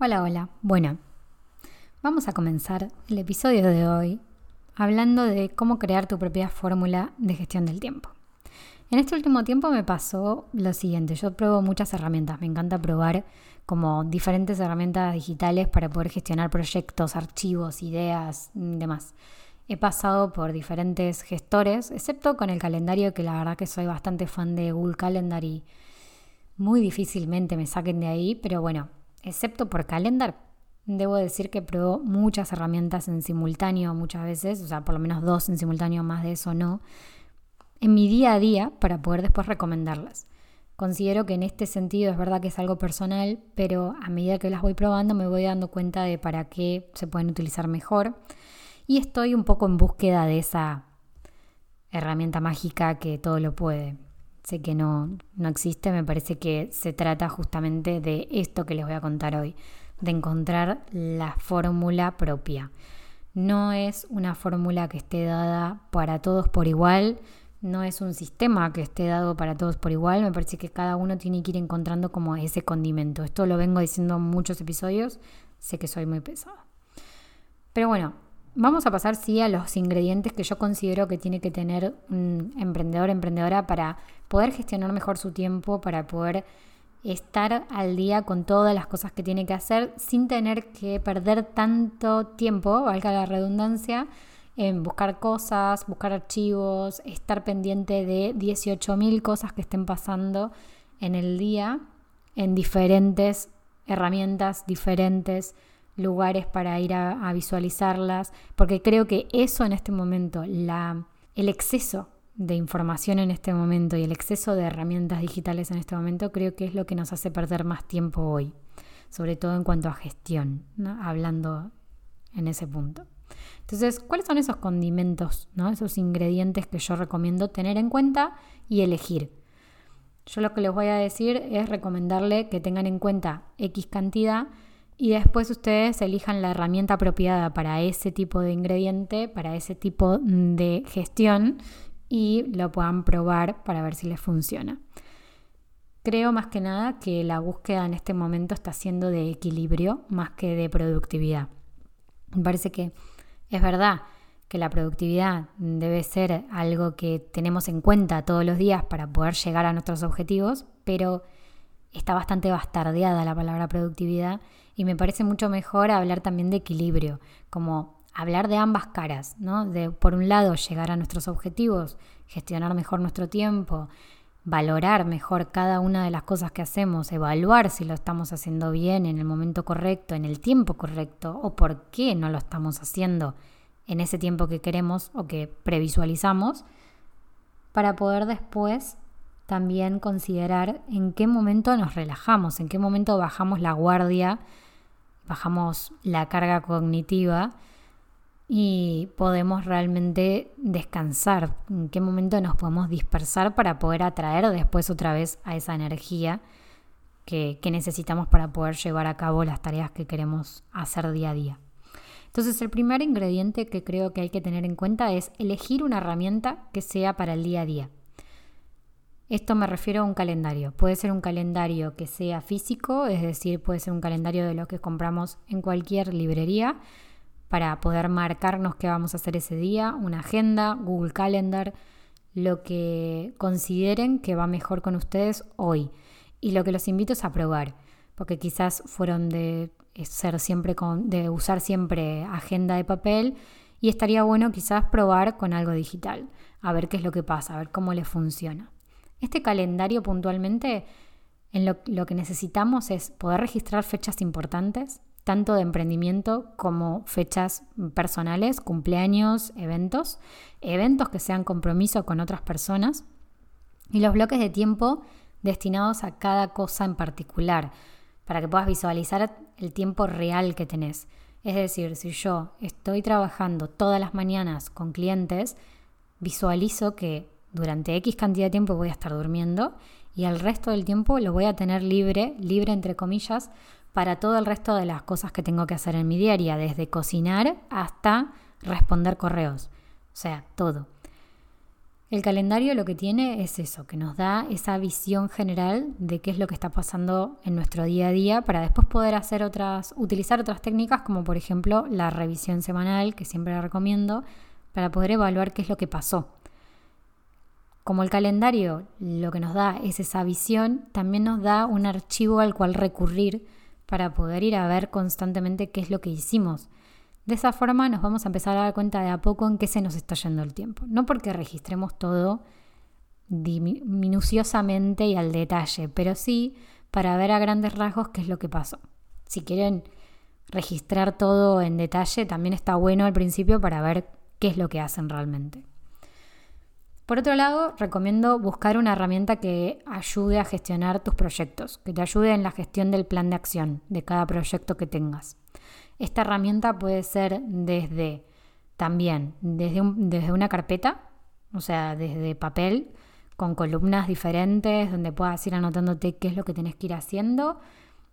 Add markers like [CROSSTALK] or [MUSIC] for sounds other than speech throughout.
Hola, hola. Bueno, vamos a comenzar el episodio de hoy hablando de cómo crear tu propia fórmula de gestión del tiempo. En este último tiempo me pasó lo siguiente, yo pruebo muchas herramientas, me encanta probar como diferentes herramientas digitales para poder gestionar proyectos, archivos, ideas y demás. He pasado por diferentes gestores, excepto con el calendario, que la verdad que soy bastante fan de Google Calendar y muy difícilmente me saquen de ahí, pero bueno, excepto por Calendar. Debo decir que pruebo muchas herramientas en simultáneo muchas veces, o sea, por lo menos dos en simultáneo, más de eso no, en mi día a día para poder después recomendarlas. Considero que en este sentido es verdad que es algo personal, pero a medida que las voy probando me voy dando cuenta de para qué se pueden utilizar mejor y estoy un poco en búsqueda de esa herramienta mágica que todo lo puede sé que no, no existe, me parece que se trata justamente de esto que les voy a contar hoy, de encontrar la fórmula propia. No es una fórmula que esté dada para todos por igual, no es un sistema que esté dado para todos por igual, me parece que cada uno tiene que ir encontrando como ese condimento. Esto lo vengo diciendo en muchos episodios, sé que soy muy pesado. Pero bueno, Vamos a pasar sí a los ingredientes que yo considero que tiene que tener un emprendedor, emprendedora para poder gestionar mejor su tiempo, para poder estar al día con todas las cosas que tiene que hacer sin tener que perder tanto tiempo, valga la redundancia, en buscar cosas, buscar archivos, estar pendiente de 18.000 cosas que estén pasando en el día en diferentes herramientas, diferentes lugares para ir a, visualizarlas, porque creo que eso en este momento, la, el exceso de información en este momento y el exceso de herramientas digitales en este momento, creo que es lo que nos hace perder más tiempo hoy, sobre todo en cuanto a gestión, hablando en ese punto. Entonces, ¿cuáles son esos condimentos, ¿no? esos ingredientes que yo recomiendo tener en cuenta y elegir? Yo lo que les voy a decir es recomendarle que tengan en cuenta X cantidad y después ustedes elijan la herramienta apropiada para ese tipo de ingrediente, para ese tipo de gestión y lo puedan probar para ver si les funciona. Creo más que nada que la búsqueda en este momento está siendo de equilibrio más que de productividad. Me parece que es verdad que la productividad debe ser algo que tenemos en cuenta todos los días para poder llegar a nuestros objetivos, pero está bastante bastardeada la palabra productividad y me parece mucho mejor hablar también de equilibrio, como hablar de ambas caras, ¿no? De por un lado llegar a nuestros objetivos, gestionar mejor nuestro tiempo, valorar mejor cada una de las cosas que hacemos, evaluar si lo estamos haciendo bien en el momento correcto, en el tiempo correcto o por qué no lo estamos haciendo en ese tiempo que queremos o que previsualizamos, para poder después también considerar en qué momento nos relajamos, en qué momento bajamos la guardia bajamos la carga cognitiva y podemos realmente descansar, en qué momento nos podemos dispersar para poder atraer después otra vez a esa energía que, necesitamos para poder llevar a cabo las tareas que queremos hacer día a día. Entonces el primer ingrediente que creo que hay que tener en cuenta es elegir una herramienta que sea para el día a día. Esto me refiero a un calendario. Puede ser un calendario que sea físico, es decir, puede ser un calendario de lo que compramos en cualquier librería para poder marcarnos qué vamos a hacer ese día, una agenda, Google Calendar, lo que consideren que va mejor con ustedes hoy. Y lo que los invito es a probar, porque quizás fueron de ser siempre con, de usar siempre agenda de papel y estaría bueno quizás probar con algo digital, a ver qué es lo que pasa, a ver cómo les funciona. Este calendario puntualmente, en lo, que necesitamos es poder registrar fechas importantes, tanto de emprendimiento como fechas personales, cumpleaños, eventos, eventos que sean compromiso con otras personas y los bloques de tiempo destinados a cada cosa en particular, para que puedas visualizar el tiempo real que tenés. Es decir, si yo estoy trabajando todas las mañanas con clientes, visualizo que durante X cantidad de tiempo voy a estar durmiendo y el resto del tiempo lo voy a tener libre, libre entre comillas, para todo el resto de las cosas que tengo que hacer en mi diaria, desde cocinar hasta responder correos. O sea, todo. El calendario lo que tiene es eso, que nos da esa visión general de qué es lo que está pasando en nuestro día a día para después poder hacer otras, utilizar otras técnicas como por ejemplo la revisión semanal, que siempre recomiendo, para poder evaluar qué es lo que pasó. Como el calendario lo que nos da es esa visión, también nos da un archivo al cual recurrir para poder ir a ver constantemente qué es lo que hicimos. De esa forma nos vamos a empezar a dar cuenta de a poco en qué se nos está yendo el tiempo. No porque registremos todo minuciosamente y al detalle, pero sí para ver a grandes rasgos qué es lo que pasó. Si quieren registrar todo en detalle, también está bueno al principio para ver qué es lo que hacen realmente. Por otro lado, recomiendo buscar una herramienta que ayude a gestionar tus proyectos, que te ayude en la gestión del plan de acción de cada proyecto que tengas. Esta herramienta puede ser desde también desde, desde una carpeta, o sea, desde papel, con columnas diferentes, donde puedas ir anotándote qué es lo que tenés que ir haciendo.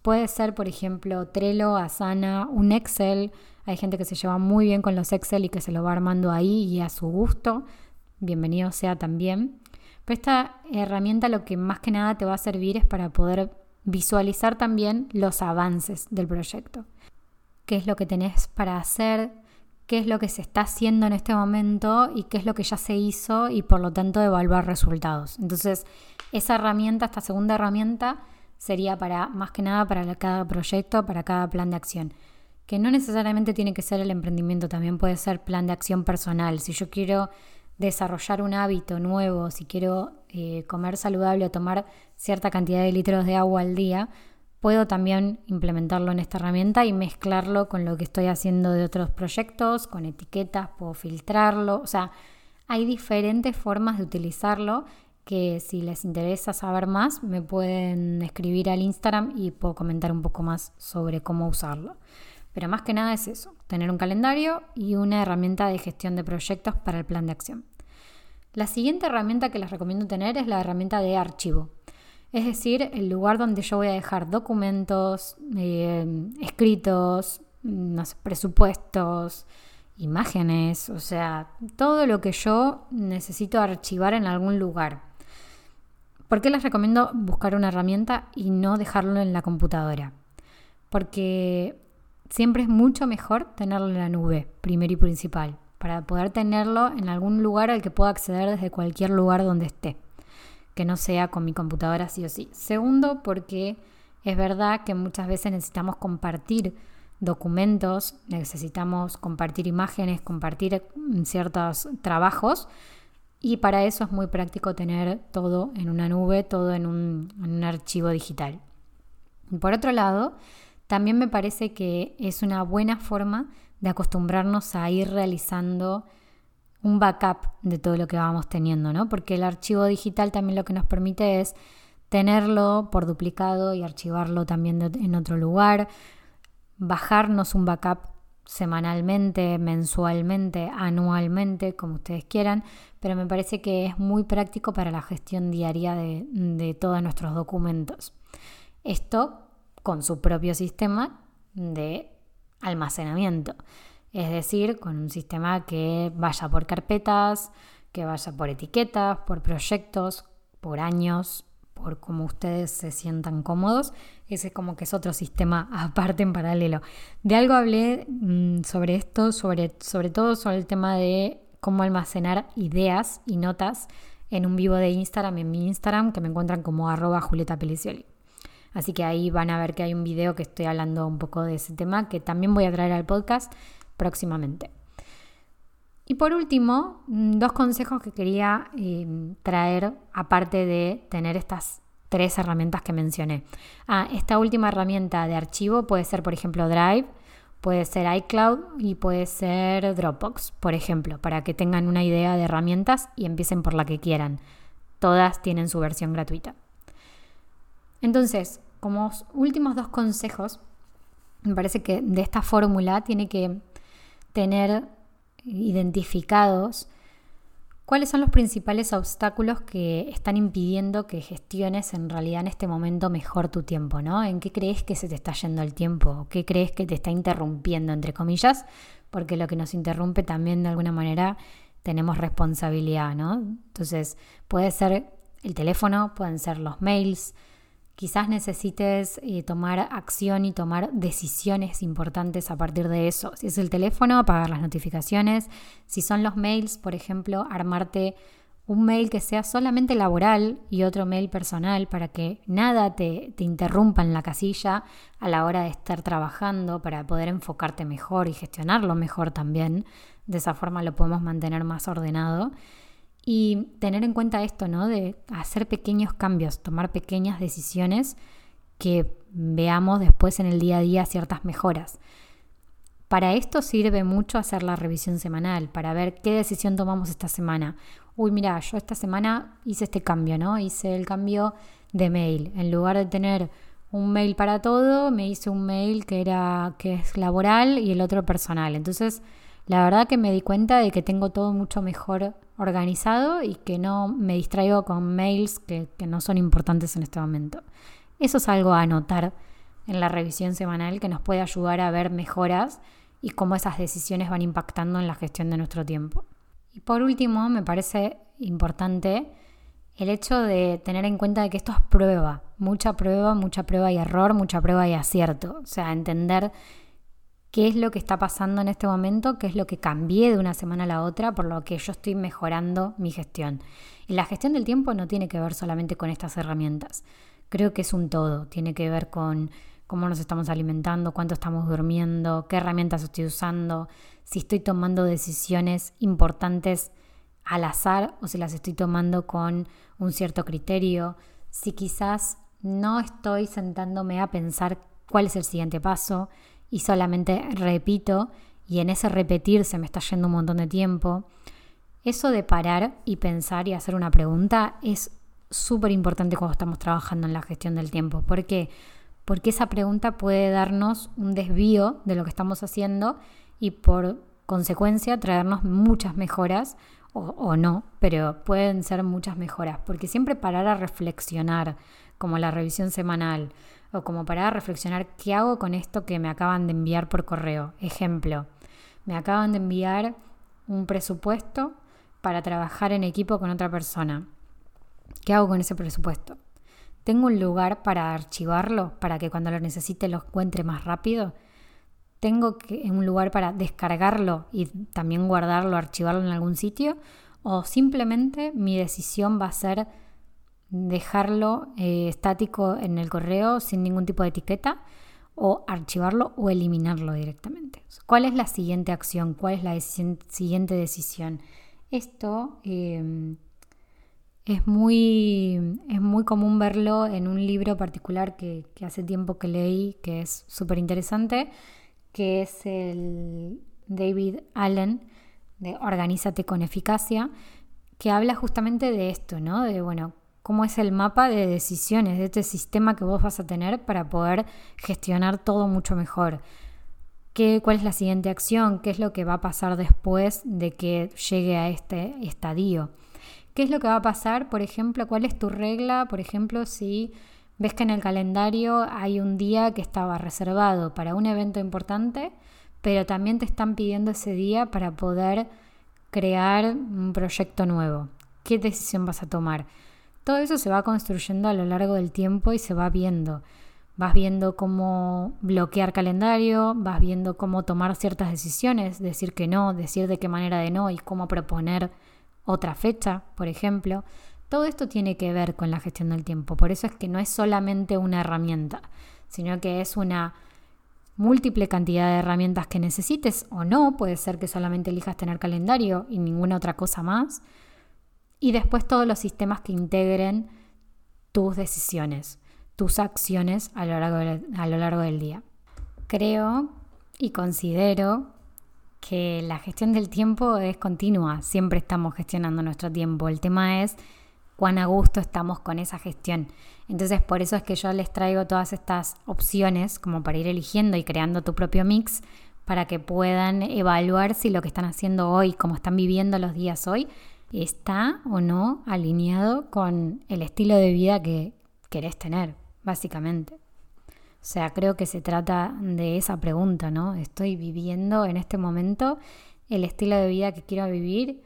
Puede ser, por ejemplo, Trello, Asana, un Excel. Hay gente que se lleva muy bien con los Excel y que se lo va armando ahí y a su gusto. Bienvenido sea también. Pero esta herramienta lo que más que nada te va a servir es para poder visualizar también los avances del proyecto qué es lo que tenés para hacer, qué es lo que se está haciendo en este momento y qué es lo que ya se hizo y por lo tanto evaluar resultados. Entonces, esa herramienta, esta segunda herramienta, sería para más que nada para cada proyecto, para cada plan de acción. Que no necesariamente tiene que ser el emprendimiento, también puede ser plan de acción personal. Si yo quiero desarrollar un hábito nuevo, si quiero eh, comer saludable o tomar cierta cantidad de litros de agua al día, puedo también implementarlo en esta herramienta y mezclarlo con lo que estoy haciendo de otros proyectos, con etiquetas, puedo filtrarlo, o sea, hay diferentes formas de utilizarlo que si les interesa saber más me pueden escribir al Instagram y puedo comentar un poco más sobre cómo usarlo. Pero más que nada es eso, tener un calendario y una herramienta de gestión de proyectos para el plan de acción. La siguiente herramienta que les recomiendo tener es la herramienta de archivo. Es decir, el lugar donde yo voy a dejar documentos, eh, escritos, presupuestos, imágenes, o sea, todo lo que yo necesito archivar en algún lugar. ¿Por qué les recomiendo buscar una herramienta y no dejarlo en la computadora? Porque siempre es mucho mejor tenerlo en la nube, primero y principal, para poder tenerlo en algún lugar al que pueda acceder desde cualquier lugar donde esté que no sea con mi computadora sí o sí. Segundo, porque es verdad que muchas veces necesitamos compartir documentos, necesitamos compartir imágenes, compartir mm, ciertos trabajos y para eso es muy práctico tener todo en una nube, todo en un, en un archivo digital. por otro lado, también me parece que es una buena forma de acostumbrarnos a ir realizando un backup de todo lo que vamos teniendo, ¿no? Porque el archivo digital también lo que nos permite es tenerlo por duplicado y archivarlo también en otro lugar, bajarnos un backup semanalmente, mensualmente, anualmente, como ustedes quieran, pero me parece que es muy práctico para la gestión diaria de, de todos nuestros documentos. Esto con su propio sistema de almacenamiento es decir, con un sistema que vaya por carpetas, que vaya por etiquetas, por proyectos, por años, por cómo ustedes se sientan cómodos. Ese es como que es otro sistema [LAUGHS] aparte en paralelo. De algo hablé mm, sobre esto, sobre, sobre todo sobre el tema de cómo almacenar ideas y notas en un vivo de Instagram, en mi Instagram, que me encuentran como arroba Julieta Pelicioli. Así que ahí van a ver que hay un video que estoy hablando un poco de ese tema, que también voy a traer al podcast próximamente. Y por último, mm, dos consejos que quería em, traer aparte de tener estas tres herramientas que mencioné. Ah, esta última herramienta de archivo puede ser, por ejemplo, Drive, puede ser iCloud y puede ser Dropbox, por ejemplo, para que tengan una idea de herramientas y empiecen por la que quieran. Todas tienen su versión gratuita. Entonces, como últimos dos consejos, me parece que de esta fórmula tiene que tener identificados cuáles son los principales obstáculos que están impidiendo que gestiones en realidad en este momento mejor tu tiempo, ¿no? ¿En qué crees que se te está yendo el tiempo? ¿Qué crees que te está interrumpiendo, entre comillas? Porque lo que nos interrumpe también de alguna manera tenemos responsabilidad, ¿no? Entonces, puede ser el teléfono, pueden ser los mails, quizás necesites eh, tomar acción y tomar decisiones importantes a partir de eso. Si es el teléfono, apagar las notificaciones. Si son los mails, por ejemplo, armarte un mail que sea solamente laboral y otro mail personal para que nada te, te, interrumpa en la casilla a la hora de estar trabajando para poder enfocarte mejor y gestionarlo mejor también. De esa forma lo podemos mantener más ordenado. Y tener en cuenta esto, ¿no? De hacer pequeños cambios, tomar pequeñas decisiones que veamos después en el día a día ciertas mejoras. Para esto sirve mucho hacer la revisión semanal, para ver qué decisión tomamos esta semana. Uy, mira, yo esta semana hice este cambio, ¿no? Hice el cambio de mail. En lugar de tener un mail para todo, me hice un mail que era que es laboral y el otro personal. Entonces, la verdad que me di cuenta de que tengo todo mucho mejor organizado y que no me distraigo con mails que, no son importantes en este momento. Eso es algo a anotar en la revisión semanal que nos puede ayudar a ver mejoras y cómo esas decisiones van impactando en la gestión de nuestro tiempo. Y por último, me parece importante el hecho de tener en cuenta de que esto es prueba, mucha prueba, mucha prueba y error, mucha prueba y acierto. O sea, entender qué es lo que está pasando en este momento, qué es lo que cambié de una semana a la otra, por lo que yo estoy mejorando mi gestión. Y la gestión del tiempo no tiene que ver solamente con estas herramientas. Creo que es un todo, tiene que ver con cómo nos estamos alimentando, cuánto estamos durmiendo, qué herramientas estoy usando, si estoy tomando decisiones importantes al azar o si las estoy tomando con un cierto criterio, si quizás no estoy sentándome a pensar cuál es el siguiente paso y solamente repito y en ese repetir se me está yendo un montón de tiempo. Eso de parar y pensar y hacer una pregunta es súper importante cuando estamos trabajando en la gestión del tiempo. ¿Por qué? porque esa pregunta puede darnos un desvío de lo que estamos haciendo y por consecuencia traernos muchas mejoras o, no, pero pueden ser muchas mejoras, porque siempre parar a reflexionar, como la revisión semanal, o como parar a reflexionar qué hago con esto que me acaban de enviar por correo. Ejemplo, me acaban de enviar un presupuesto para trabajar en equipo con otra persona. ¿Qué hago con ese presupuesto? ¿Tengo un lugar para archivarlo para que cuando lo necesite lo encuentre más rápido? ¿Tengo que, un lugar para descargarlo y también guardarlo, archivarlo en algún sitio? ¿O simplemente mi decisión va a ser dejarlo eh, estático en el correo sin ningún tipo de etiqueta? ¿O archivarlo o eliminarlo directamente? ¿Cuál es la siguiente acción? ¿Cuál es la siguiente decisión? Esto... Em, es muy, es muy común verlo en un libro particular que, hace tiempo que leí, que es súper interesante, que es el David Allen de Organízate con eficacia, que habla justamente de esto, ¿no? De, bueno, cómo es el mapa de decisiones, de este sistema que vos vas a tener para poder gestionar todo mucho mejor. ¿Qué, ¿Cuál es la siguiente acción? ¿Qué es lo que va a pasar después de que llegue a este estadio? ¿Qué es lo que va a pasar? Por ejemplo, ¿cuál es tu regla? Por ejemplo, si ves que en el calendario hay un día que estaba reservado para un evento importante, pero también te están pidiendo ese día para poder crear un proyecto nuevo. ¿Qué decisión vas a tomar? Todo eso se va construyendo a lo largo del tiempo y se va viendo. Vas viendo cómo bloquear calendario, vas viendo cómo tomar ciertas decisiones, decir que no, decir de qué manera de no y cómo proponer otra fecha, por ejemplo. Todo esto tiene que ver con la gestión del tiempo. Por eso es que no es solamente una herramienta, sino que es una múltiple cantidad de herramientas que necesites o no. Puede ser que solamente elijas tener calendario y ninguna otra cosa más. Y después todos los sistemas que integren tus decisiones, tus acciones a lo largo, del día. Creo y considero que la gestión del tiempo es continua, siempre estamos gestionando nuestro tiempo. El tema es cuán a gusto estamos con esa gestión. Entonces, por eso es que yo les traigo todas estas opciones como para ir eligiendo y creando tu propio mix para que puedan evaluar si lo que están haciendo hoy, como están viviendo los días hoy, está o no alineado con el estilo de vida que querés tener, básicamente. O sea, creo que se trata de esa pregunta, ¿no? ¿Estoy viviendo en este momento el estilo de vida que quiero vivir?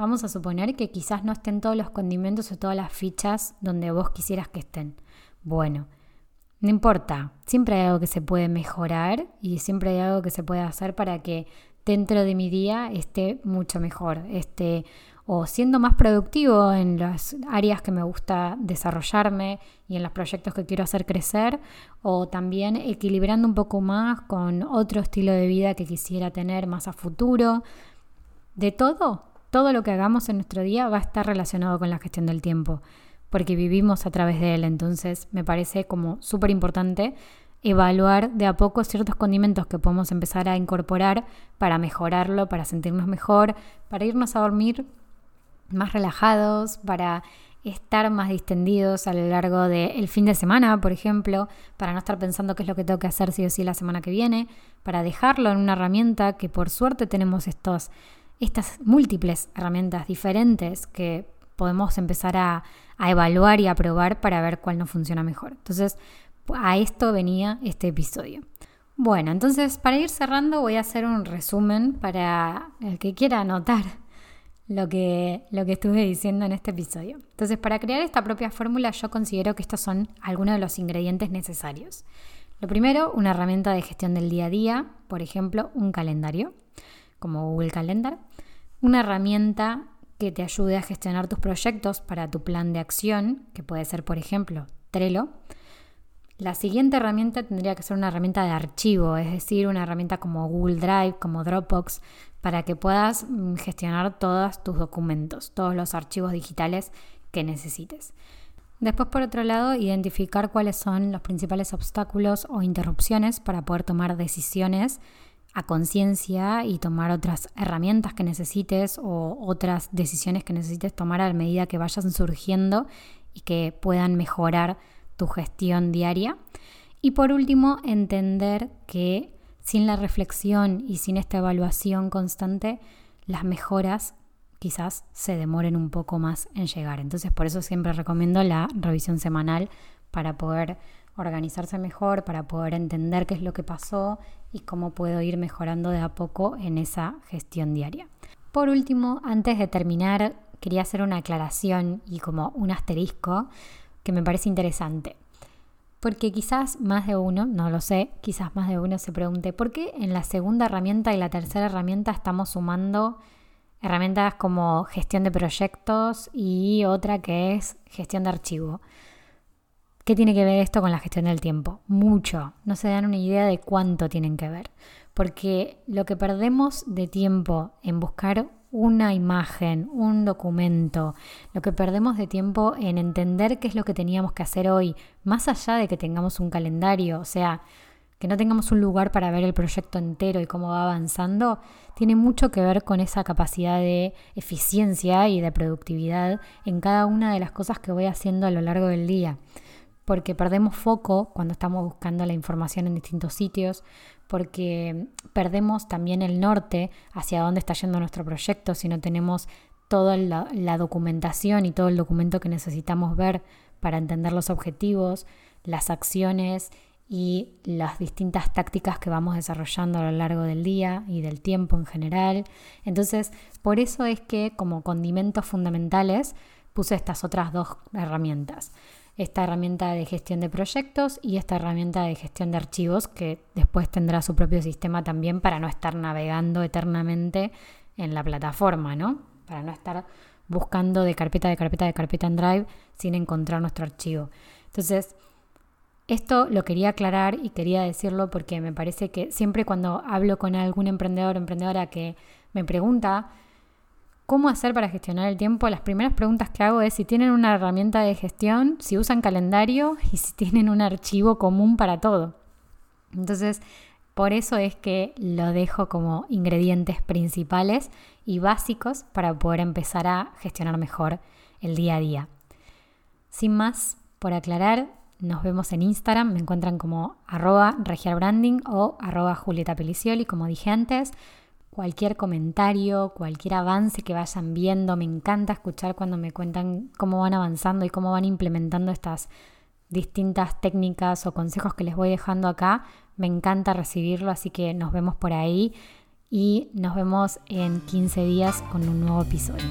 vamos a suponer que quizás no estén todos los condimentos o todas las fichas donde vos quisieras que estén. Bueno, no importa, siempre hay algo que se puede mejorar y siempre hay algo que se puede hacer para que dentro de mi día esté mucho mejor, esté o siendo más productivo en las áreas que me gusta desarrollarme y en los proyectos que quiero hacer crecer, o también equilibrando un poco más con otro estilo de vida que quisiera tener más a futuro. De todo, todo lo que hagamos en nuestro día va a estar relacionado con la gestión del tiempo, porque vivimos a través de él, entonces me parece como súper importante evaluar de a poco ciertos condimentos que podemos empezar a incorporar para mejorarlo, para sentirnos mejor, para irnos a dormir más relajados, para estar más distendidos a lo largo del fin de semana, por ejemplo, para no estar pensando qué es lo que tengo que hacer sí o sí la semana que viene, para dejarlo en una herramienta que por suerte tenemos estos, estas múltiples herramientas diferentes que podemos empezar a, a evaluar y a probar para ver cuál nos funciona mejor. Entonces, a esto venía este episodio. Bueno, entonces para ir cerrando voy a hacer un resumen para el que quiera anotar lo que, lo que estuve diciendo en este episodio. Entonces, para crear esta propia fórmula, yo considero que estos son algunos de los ingredientes necesarios. Lo primero, una herramienta de gestión del día a día, por ejemplo, un calendario, como Google Calendar. Una herramienta que te ayude a gestionar tus proyectos para tu plan de acción, que puede ser, por ejemplo, Trello. La siguiente herramienta tendría que ser una herramienta de archivo, es decir, una herramienta como Google Drive, como Dropbox, para que puedas mm, gestionar todos tus documentos, todos los archivos digitales que necesites. Después, por otro lado, identificar cuáles son los principales obstáculos o interrupciones para poder tomar decisiones a conciencia y tomar otras herramientas que necesites o otras decisiones que necesites tomar a medida que vayan surgiendo y que puedan mejorar tu gestión diaria. Y por último, entender que sin la reflexión y sin esta evaluación constante, las mejoras quizás se demoren un poco más en llegar. Entonces por eso siempre recomiendo la revisión semanal para poder organizarse mejor, para poder entender qué es lo que pasó y cómo puedo ir mejorando de a poco en esa gestión diaria. Por último, antes de terminar, quería hacer una aclaración y como un asterisco que me parece interesante. Porque quizás más de uno, no lo sé, quizás más de uno se pregunte, ¿por qué en la segunda herramienta y la tercera herramienta estamos sumando herramientas como gestión de proyectos y otra que es gestión de archivo? ¿Qué tiene que ver esto con la gestión del tiempo? Mucho. No se dan una idea de cuánto tienen que ver. Porque lo que perdemos de tiempo en buscar una imagen, un documento, lo que perdemos de tiempo en entender qué es lo que teníamos que hacer hoy, más allá de que tengamos un calendario, o sea, que no tengamos un lugar para ver el proyecto entero y cómo va avanzando, tiene mucho que ver con esa capacidad de eficiencia y de productividad en cada una de las cosas que voy haciendo a lo largo del día. Porque perdemos foco cuando estamos buscando la información en distintos sitios, porque perdemos también el norte hacia dónde está yendo nuestro proyecto si no tenemos toda la, documentación y todo el documento que necesitamos ver para entender los objetivos, las acciones y las distintas tácticas que vamos desarrollando a lo largo del día y del tiempo en general. Entonces, por eso es que como condimentos fundamentales puse estas otras dos herramientas esta herramienta de gestión de proyectos y esta herramienta de gestión de archivos que después tendrá su propio sistema también para no estar navegando eternamente en la plataforma, ¿no? Para no estar buscando de carpeta de carpeta de carpeta en Drive sin encontrar nuestro archivo. Entonces, esto lo quería aclarar y quería decirlo porque me parece que siempre cuando hablo con algún emprendedor o emprendedora que me pregunta cómo hacer para gestionar el tiempo, las primeras preguntas que hago es si tienen una herramienta de gestión, si usan calendario y si [LAUGHS] tienen un archivo común para todo. Entonces, por eso es que lo dejo como ingredientes principales y básicos para poder empezar a gestionar mejor el día a día. Sin más, por aclarar, nos vemos en Instagram, me encuentran como arroba regialbranding o arroba Julieta como dije antes cualquier comentario, cualquier avance que vayan viendo. Me encanta escuchar cuando me cuentan cómo van avanzando y cómo van implementando estas distintas técnicas o consejos que les voy dejando acá. Me encanta recibirlo, así que nos vemos por ahí. y nos vemos en 15 días con un nuevo episodio.